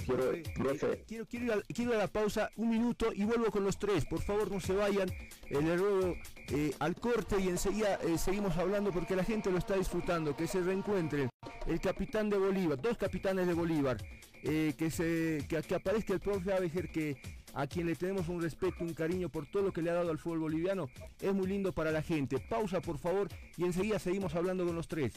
B: Quiero, quiero, ir a, quiero, a, la pausa un minuto y vuelvo con los tres. Por favor, no se vayan. El error eh, al corte y enseguida eh, seguimos hablando porque la gente lo está disfrutando. Que se reencuentren. El capitán de Bolívar, dos capitanes de Bolívar. Eh, que, se, que, que, aparezca el profe Abeger que a quien le tenemos un respeto, un cariño por todo lo que le ha dado al fútbol boliviano, es muy lindo para la gente. Pausa por favor y enseguida seguimos hablando con los tres.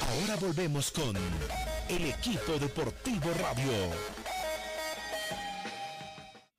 A: Ahora volvemos con el equipo deportivo radio.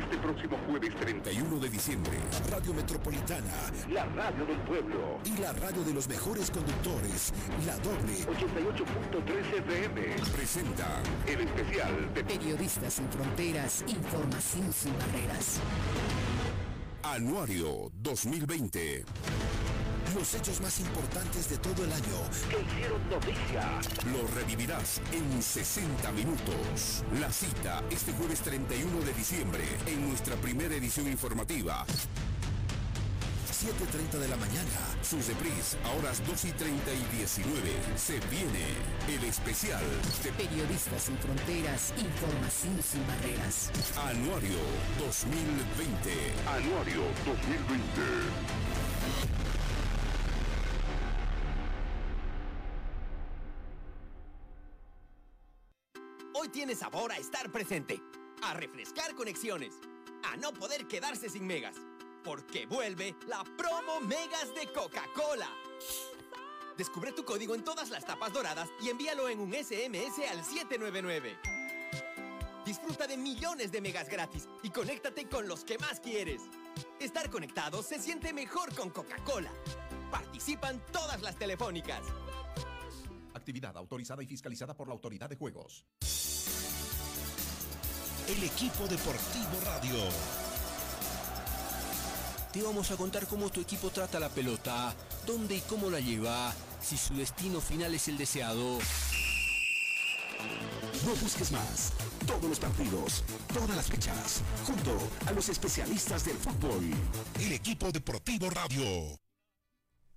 A: Este próximo jueves 31 de diciembre, Radio Metropolitana, la radio del pueblo. Y la radio de los mejores conductores, la doble. 88.3 FM, presenta el especial de
G: Periodistas sin Fronteras, Información sin Barreras.
A: Anuario 2020 los hechos más importantes de todo el año que hicieron noticia. Lo revivirás en 60 minutos. La cita este jueves 31 de diciembre en nuestra primera edición informativa. 7.30 de la mañana. Sus reprise a horas 2 y 30 y 19. Se viene el especial
G: de Periodistas sin Fronteras, Información sin Barreras.
A: Anuario 2020. Anuario 2020.
L: Tiene sabor a estar presente, a refrescar conexiones, a no poder quedarse sin megas, porque vuelve la promo Megas de Coca-Cola. Descubre tu código en todas las tapas doradas y envíalo en un SMS al 799. Disfruta de millones de megas gratis y conéctate con los que más quieres. Estar conectado se siente mejor con Coca-Cola. Participan todas las telefónicas.
A: Actividad autorizada y fiscalizada por la Autoridad de Juegos el equipo deportivo radio.
B: Te vamos a contar cómo tu equipo trata la pelota, dónde y cómo la lleva, si su destino final es el deseado.
A: No busques más. Todos los partidos, todas las fechas, junto a los especialistas del fútbol. El equipo deportivo radio.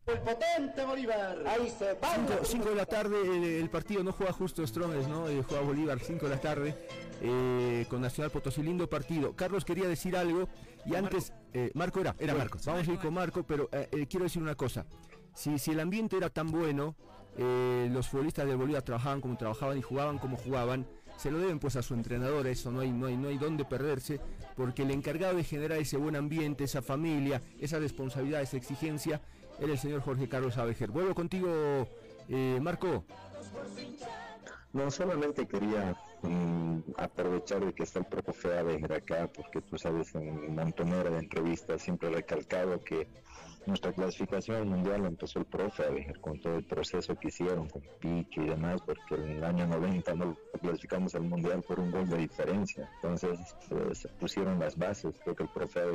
M: El potente Bolívar. Ahí se va.
B: 5 de la tarde, el, partido no juega justo Strongest, ¿no? Eh, juega Bolívar 5 de la tarde eh, con Nacional Potosí. Lindo partido. Carlos quería decir algo y antes. Eh, Marco era. Era Marco. Vamos a ir con Marco, pero quiero decir una cosa. Si, si el ambiente era tan bueno, los futbolistas de Bolívar trabajaban como trabajaban y jugaban como jugaban se lo deben pues a su entrenador, eso no hay, no hay, no hay dónde perderse, porque el encargado de generar ese buen ambiente, esa familia, esa responsabilidad, esa exigencia, el señor Jorge Carlos Abejer. Vuelvo contigo, eh, Marco.
K: No, solamente quería mm, aprovechar de que está el profe Abejer acá, porque tú sabes, en montonera de entrevistas siempre he recalcado que nuestra clasificación mundial empezó el profe a con todo el proceso que hicieron con Picho y demás, porque en el año 90 no clasificamos al mundial por un gol de diferencia. Entonces se pusieron las bases. Creo que el profe a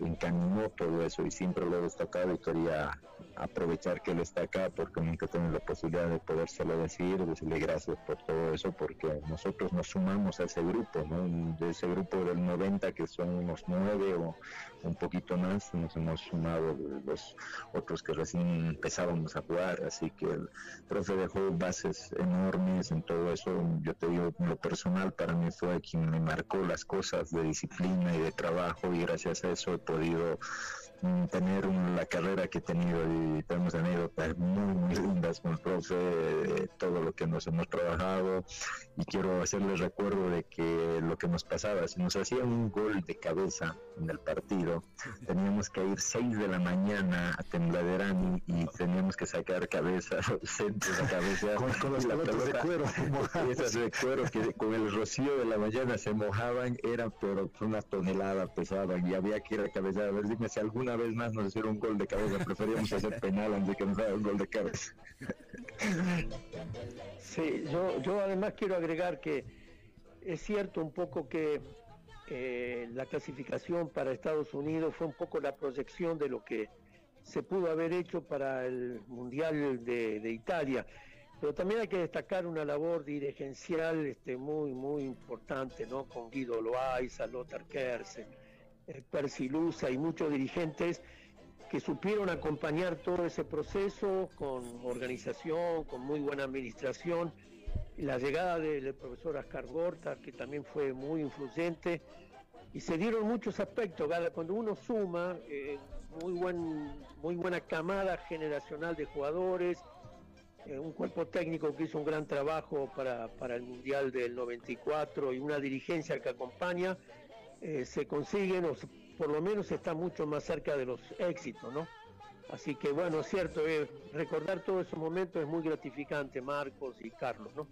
K: encaminó todo eso y siempre lo he destacado y quería aprovechar que él está acá porque nunca tengo la posibilidad de podérselo decir, decirle gracias por todo eso porque nosotros nos sumamos a ese grupo, ¿no? de ese grupo del 90 que son unos nueve o un poquito más, nos hemos sumado los otros que recién empezábamos a jugar, así que el profe dejó bases enormes en todo eso, yo te digo, lo personal para mí fue quien me marcó las cosas de disciplina y de trabajo y gracias a eso he podido mm, tener la carrera que he tenido y tenemos anécdotas muy, muy lindas con el profe, todo lo que nos hemos trabajado y quiero hacerles recuerdo de que lo que nos pasaba, si nos hacían un gol de cabeza en el partido, teníamos que ir 6 de la mañana a Tembladerani y teníamos que sacar cabeza, centros de cabeza.
C: con, los pelotas de cuero.
K: Esas de cuero que con el rocío de la mañana se mojaban, era pero una tonelada pesada y había que ir a cabeza. A ver, dime si alguna vez más nos hicieron un gol de cabeza, preferíamos hacer penal antes de que nos un gol de cabeza.
J: Sí, yo, yo además quiero agregar que es cierto un poco que eh, la clasificación para Estados Unidos fue un poco la proyección de lo que se pudo haber hecho para el Mundial de, Italia. Pero también hay que destacar una labor dirigencial este, muy, muy importante, ¿no? Con Guido Loaiza, Lothar Kersen, eh, Percy Luza y muchos dirigentes que supieron acompañar todo ese proceso con organización, con muy buena administración. La llegada del profesor Ascar Gorta, que también fue muy influyente, y se dieron muchos aspectos. Cuando uno suma eh, muy, buen, muy buena camada generacional de jugadores, eh, un cuerpo técnico que hizo un gran trabajo para, para el Mundial del 94 y una dirigencia que acompaña, eh, se consiguen o por lo menos está mucho más cerca de los éxitos, ¿no? Así que bueno, es cierto, eh, recordar todos esos momentos es muy gratificante, Marcos y Carlos, ¿no?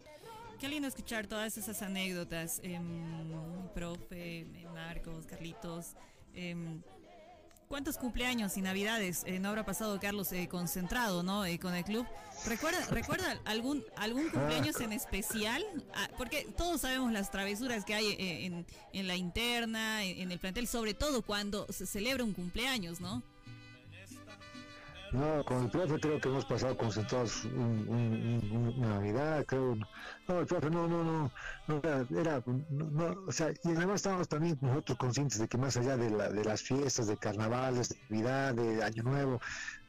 D: Qué lindo escuchar todas esas anécdotas, eh, profe, em, Marcos, Carlitos. Em, ¿Cuántos cumpleaños y navidades eh, no habrá pasado Carlos eh, concentrado ¿no? Eh, con el club? ¿Recuerda, ¿recuerda algún, algún cumpleaños en especial? Ah, porque todos sabemos las travesuras que hay en, en la interna, en, el plantel, sobre todo cuando se celebra un cumpleaños, ¿no?
I: No, con el profe creo que hemos pasado concentrados una Navidad, creo. No, el profe no, no, no, no era, no, o sea, y además estábamos también nosotros conscientes de que más allá de, la, de las fiestas, de carnavales, de Navidad, de Año Nuevo,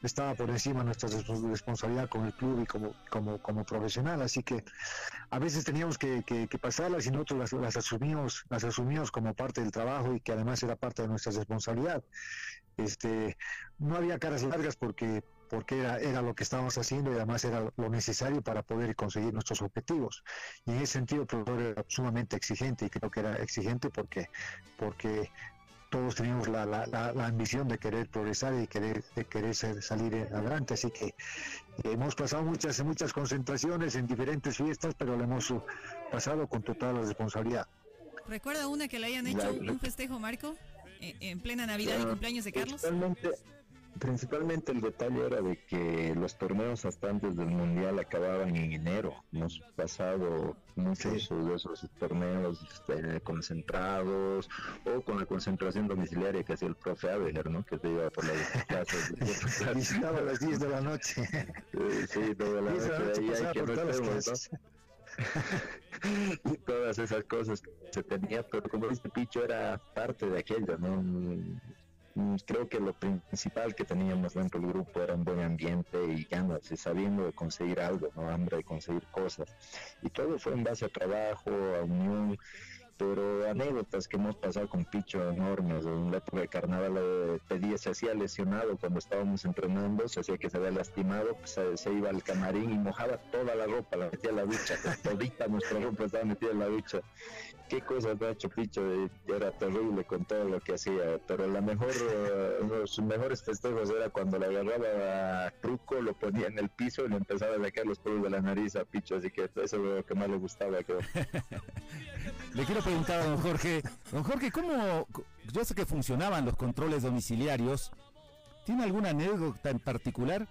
I: estaba por encima nuestra responsabilidad con el club y como, como, como profesional, así que a veces teníamos que, que, pasarlas y nosotros las, las, asumimos, las asumimos como parte del trabajo y que además era parte de nuestra responsabilidad. Este, no había caras largas porque porque era, era lo que estábamos haciendo y además era lo necesario para poder conseguir nuestros objetivos. Y en ese sentido, el profesor era sumamente exigente y creo que era exigente porque, porque todos teníamos la, la, la, ambición de querer progresar y querer, de querer salir adelante. Así que hemos pasado muchas, muchas concentraciones en diferentes fiestas, pero lo hemos pasado con total responsabilidad.
D: ¿Recuerda una que le hayan hecho un festejo, Marco? En plena Navidad y cumpleaños de Carlos.
K: Principalmente el detalle era de que los torneos hasta antes del Mundial acababan en enero. Hemos pasado muchos de esos torneos este, concentrados o con la concentración domiciliaria que hacía el profe Abeger, ¿no? Que te iba por las
I: a las 10 de la noche.
K: Sí, toda la noche. Ahí hay que meternos, y todas esas cosas que se tenía, pero como este Picho era parte de aquello, ¿no? mm, creo que lo principal que teníamos dentro del grupo era un buen ambiente y ganas, y sabiendo de conseguir algo, ¿no? hambre de conseguir cosas. Y todo fue en base a trabajo, a unión pero anécdotas que hemos pasado con Picho enormes. En la época de carnaval pedía, se hacía lesionado cuando estábamos entrenando, se hacía que se había lastimado, pues se, iba al camarín y mojaba toda la ropa, la metía en la ducha, todita nuestra ropa estaba metida en la ducha. Qué cosa ha hecho Picho, era terrible con todo lo que hacía, pero la mejor, de sus mejores festejos era cuando le agarraba a Truco, lo ponía en el piso y le empezaba a sacar los pelos de la nariz a Picho, así que eso es lo que más le gustaba. Creo.
C: Le quiero preguntar a don Jorge, don Jorge, ¿cómo, yo sé que funcionaban los controles domiciliarios, ¿tiene alguna anécdota en particular?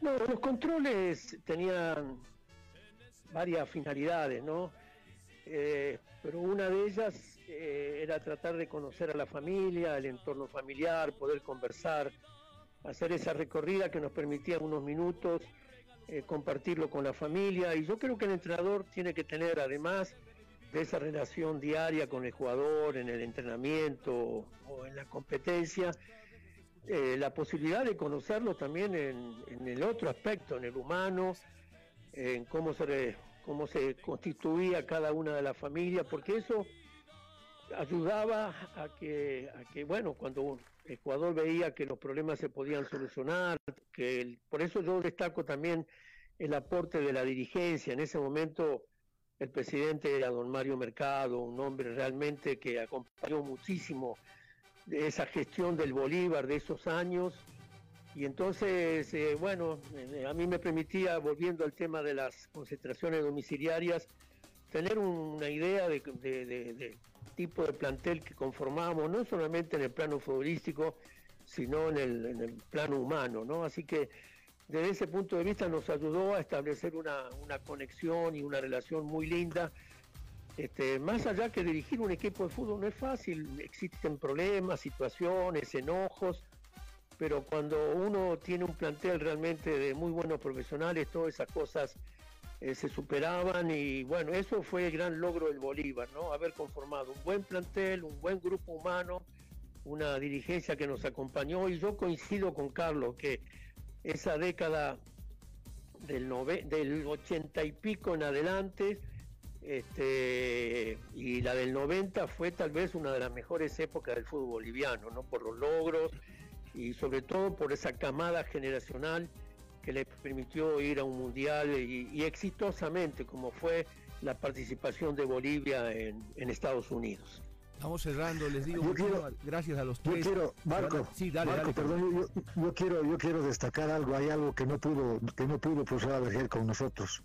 J: No, los controles tenían varias finalidades, ¿no? Eh, pero una de ellas eh, era tratar de conocer a la familia, el entorno familiar, poder conversar, hacer esa recorrida que nos permitía unos minutos eh, compartirlo con la familia. Y yo creo que el entrenador tiene que tener además de esa relación diaria con el jugador en el entrenamiento o en la competencia, eh, la posibilidad de conocerlo también en, el otro aspecto, en el humano, en cómo se, cómo se constituía cada una de las familias, porque eso ayudaba a que, a que, bueno, cuando el jugador veía que los problemas se podían solucionar, que por eso yo destaco también el aporte de la dirigencia. En ese momento el presidente era don Mario Mercado, un hombre realmente que acompañó muchísimo de esa gestión del Bolívar de esos años. Y entonces, eh, bueno, eh, a mí me permitía, volviendo al tema de las concentraciones domiciliarias, tener una idea de, tipo de plantel que conformamos, no solamente en el plano futbolístico, sino en el, en el plano humano, ¿no? Así que desde ese punto de vista nos ayudó a establecer una, conexión y una relación muy linda. Este, más allá que dirigir un equipo de fútbol no es fácil, existen problemas, situaciones, enojos, pero cuando uno tiene un plantel realmente de muy buenos profesionales, todas esas cosas eh, se superaban y bueno, eso fue el gran logro del Bolívar, ¿no? Haber conformado un buen plantel, un buen grupo humano, una dirigencia que nos acompañó y yo coincido con Carlos que esa década del, del 80 y pico en adelante, este, y la del 90 fue tal vez una de las mejores épocas del fútbol boliviano, ¿no? por los logros y sobre todo por esa camada generacional que le permitió ir a un mundial y, exitosamente como fue la participación de Bolivia en Estados Unidos.
B: Estamos cerrando, les digo, gracias a los tres.
I: Yo quiero, Marco, sí, dale, Marco, perdón, yo, quiero, yo quiero destacar algo, hay algo que no pudo, que no pudo profesor Avergel con nosotros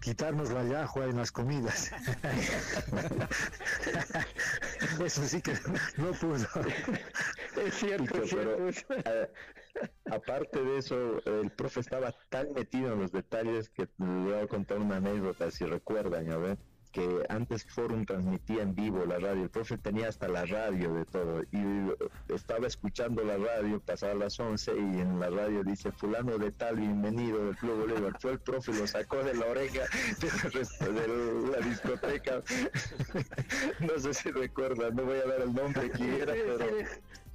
I: quitarnos la yahua en las comidas. Eso sí que no pudo.
K: Es cierto, pero, eh, aparte de eso, el profe estaba tan metido en los detalles que le voy a contar una anécdota, si recuerdan, ya ven que antes Forum transmitía en vivo la radio, el profe tenía hasta la radio de todo y estaba escuchando la radio, pasaba las 11 y en la radio dice fulano de tal, bienvenido del Club Bolívar, fue el profe, lo sacó de la oreja de, la discoteca, no sé si recuerdan, no voy a dar el nombre quién era, pero...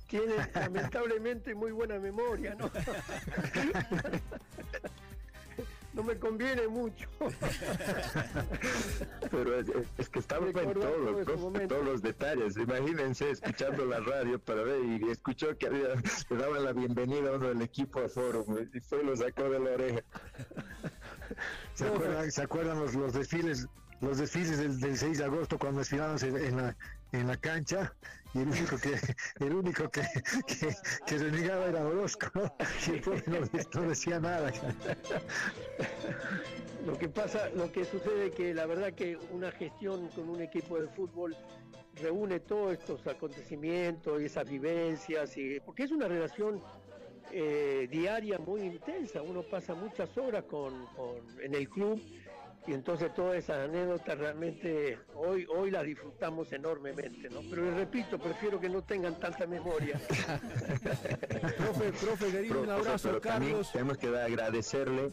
J: Tiene lamentablemente muy buena memoria, ¿no? no me conviene mucho.
K: Pero es, que estaba en todo, todos los detalles. Imagínense escuchando la radio para ver y escuchó que había, le daba la bienvenida a uno del equipo a Foro y fue y lo sacó de la oreja.
I: ¿Se acuerdan, ¿se acuerdan los, los desfiles los desfiles del, del 6 de agosto cuando desfilábamos en, la, en la cancha y el único que el único que, que, renegaba era Orozco el no, decía nada.
J: Lo que pasa lo que sucede que la verdad que una gestión con un equipo de fútbol reúne todos estos acontecimientos y esas vivencias y porque es una relación eh, diaria muy intensa. Uno pasa muchas horas con en el club y entonces todas esas anécdotas realmente hoy hoy las disfrutamos enormemente, ¿no? Pero les repito, prefiero que no tengan tanta memoria.
B: profe, profe, querido, un abrazo,
K: Carlos. tenemos que agradecerle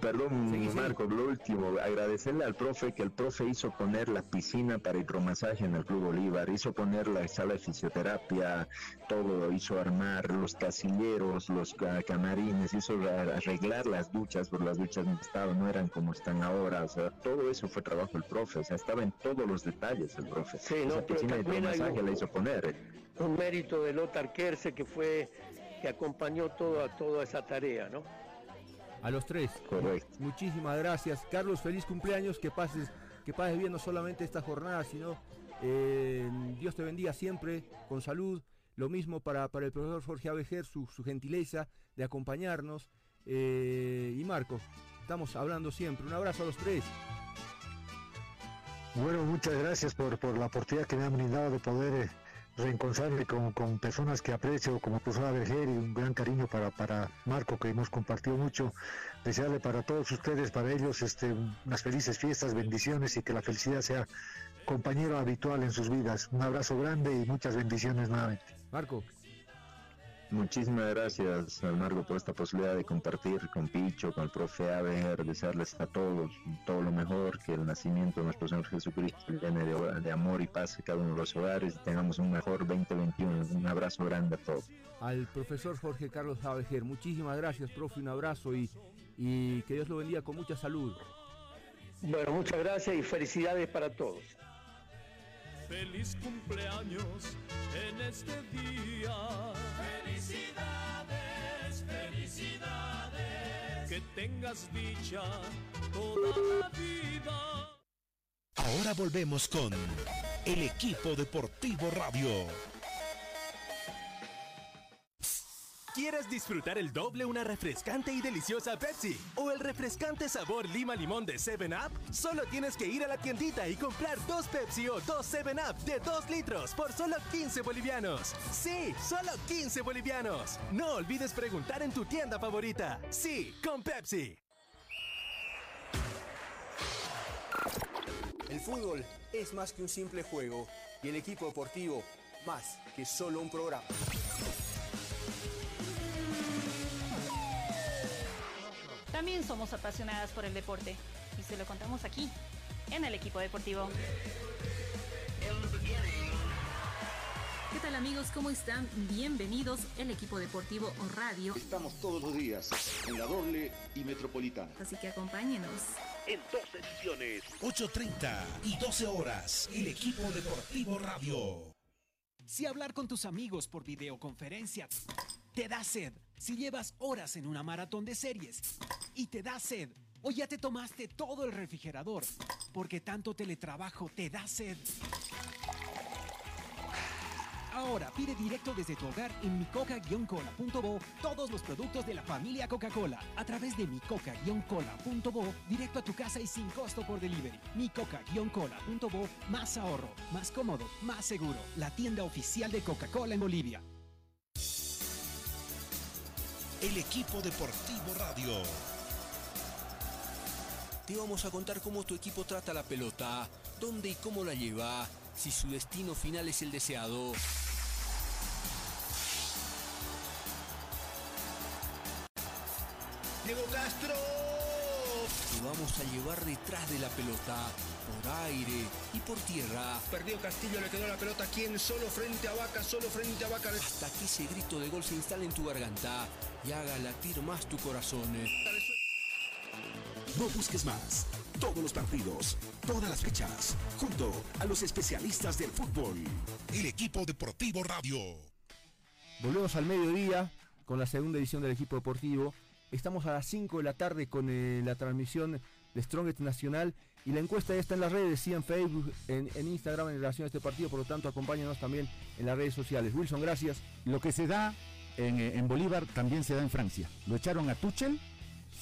K: Perdón, Marco, lo último, agradecerle al profe que el profe hizo poner la piscina para hidromasaje en el Club Bolívar, hizo poner la sala de fisioterapia, todo, hizo armar los casilleros, los camarines, hizo arreglar las duchas, porque las duchas no estaban, no eran como están ahora, o sea, todo eso fue trabajo del profe, o sea, estaba en todos los detalles el profe.
J: Sí, no, Esa piscina de hidromasaje la hizo poner. Un mérito de Lothar Kerse que fue, que acompañó toda, toda esa tarea, ¿no?
B: A los tres.
K: Correcto.
B: Muchísimas gracias. Carlos, feliz cumpleaños. Que pases, que pases bien no solamente esta jornada, sino eh, Dios te bendiga siempre con salud. Lo mismo para, para el profesor Jorge Abejer, su, gentileza de acompañarnos. Eh, y Marco, estamos hablando siempre. Un abrazo a los tres.
I: Bueno, muchas gracias por, por la oportunidad que me han brindado de poder eh, reencontrarme con, con, personas que aprecio, como profesor Berger y un gran cariño para, para Marco, que hemos compartido mucho. Desearle para todos ustedes, para ellos, este, unas felices fiestas, bendiciones y que la felicidad sea compañero habitual en sus vidas. Un abrazo grande y muchas bendiciones nuevamente.
B: Marco.
K: Muchísimas gracias, Marco, por esta posibilidad de compartir con Picho, con el profe Aver, desearles a todos todo lo mejor, que el nacimiento de nuestro Señor Jesucristo llene de, amor y paz en cada uno de los hogares y tengamos un mejor 2021. Un abrazo grande a todos.
B: Al profesor Jorge Carlos Abejer, muchísimas gracias, profe, un abrazo y, y que Dios lo bendiga con mucha salud.
J: Bueno, muchas gracias y felicidades para todos.
N: Feliz cumpleaños en este día. Felicidades, felicidades. Que tengas dicha toda la vida.
A: Ahora volvemos con el equipo deportivo radio.
O: ¿Quieres disfrutar el doble una refrescante y deliciosa Pepsi? ¿O el refrescante sabor lima limón de 7-Up? Solo tienes que ir a la tiendita y comprar dos Pepsi o dos 7-Up de 2 litros por solo 15 bolivianos. Sí, solo 15 bolivianos. No olvides preguntar en tu tienda favorita. Sí, con Pepsi.
B: El fútbol es más que un simple juego y el equipo deportivo más que solo un programa.
P: También somos apasionadas por el deporte y se lo contamos aquí, en el equipo deportivo. ¿Qué tal amigos? ¿Cómo están? Bienvenidos el equipo deportivo radio.
Q: Estamos todos los días en la doble y metropolitana.
P: Así que acompáñenos.
A: En dos ediciones, 8.30 y 12 horas, el equipo deportivo radio.
O: Si hablar con tus amigos por videoconferencia te da sed, si llevas horas en una maratón de series y te da sed, o ya te tomaste todo el refrigerador, porque tanto teletrabajo te da sed. Ahora pide directo desde tu hogar en micoca-cola.bo todos los productos de la familia Coca-Cola a través de micoca-cola.bo directo a tu casa y sin costo por delivery. micoca-cola.bo más ahorro, más cómodo, más seguro. La tienda oficial de Coca-Cola en Bolivia.
A: El equipo deportivo radio.
R: Te vamos a contar cómo tu equipo trata la pelota, dónde y cómo la lleva, si su destino final es el deseado.
A: Diego Castro.
R: Te vamos a llevar detrás de la pelota, por aire y por tierra.
B: Perdió Castillo, le quedó la pelota a quien, solo frente a Vaca, solo frente a Vaca.
R: Hasta que ese grito de gol se instale en tu garganta y haga latir más tu corazón.
A: No busques más. Todos los partidos, todas las fechas, junto a los especialistas del fútbol. El equipo deportivo radio.
B: Volvemos al mediodía con la segunda edición del equipo deportivo. Estamos a las 5 de la tarde con eh, la transmisión de Strongest Nacional y la encuesta ya está en las redes, sí, en Facebook, en, Instagram en relación a este partido, por lo tanto acompáñanos también en las redes sociales. Wilson, gracias.
C: Lo que se da en, eh, Bolívar también se da en Francia. Lo echaron a Tuchel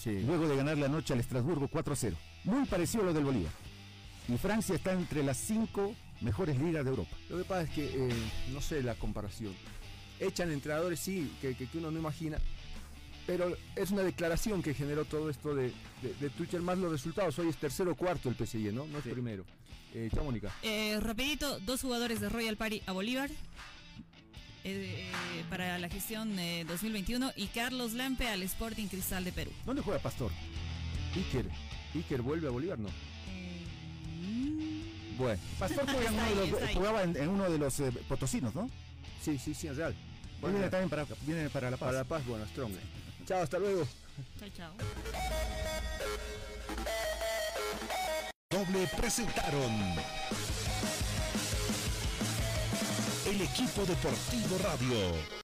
C: luego de ganar la noche al Estrasburgo 4-0. Muy parecido a lo del Bolívar. Y Francia está entre las cinco mejores ligas de Europa.
B: Lo que pasa es que, eh, no sé la comparación. Echan entrenadores, sí, que, que uno no imagina, pero es una declaración que generó todo esto de, de, Tuchel más los resultados. Hoy es tercero o cuarto el PSG, ¿no? No es primero. Eh, Mónica.
D: Eh, rapidito, dos jugadores de Royal Party a Bolívar. Eh, para la gestión 2021 y Carlos Lampe al Sporting Cristal de Perú.
C: ¿Dónde juega Pastor?
B: Iker. Iker vuelve a Bolívar, ¿no?
C: Mm. Bueno, Pastor jugaba en, uno de los eh, potosinos, ¿no?
B: Sí, sí, sí, en Real.
C: Bueno, viene también para, viene para La Paz.
B: Para La Paz, bueno, Strong. Chao, hasta luego.
D: Chao, chao.
A: Doble presentaron el equipo deportivo radio.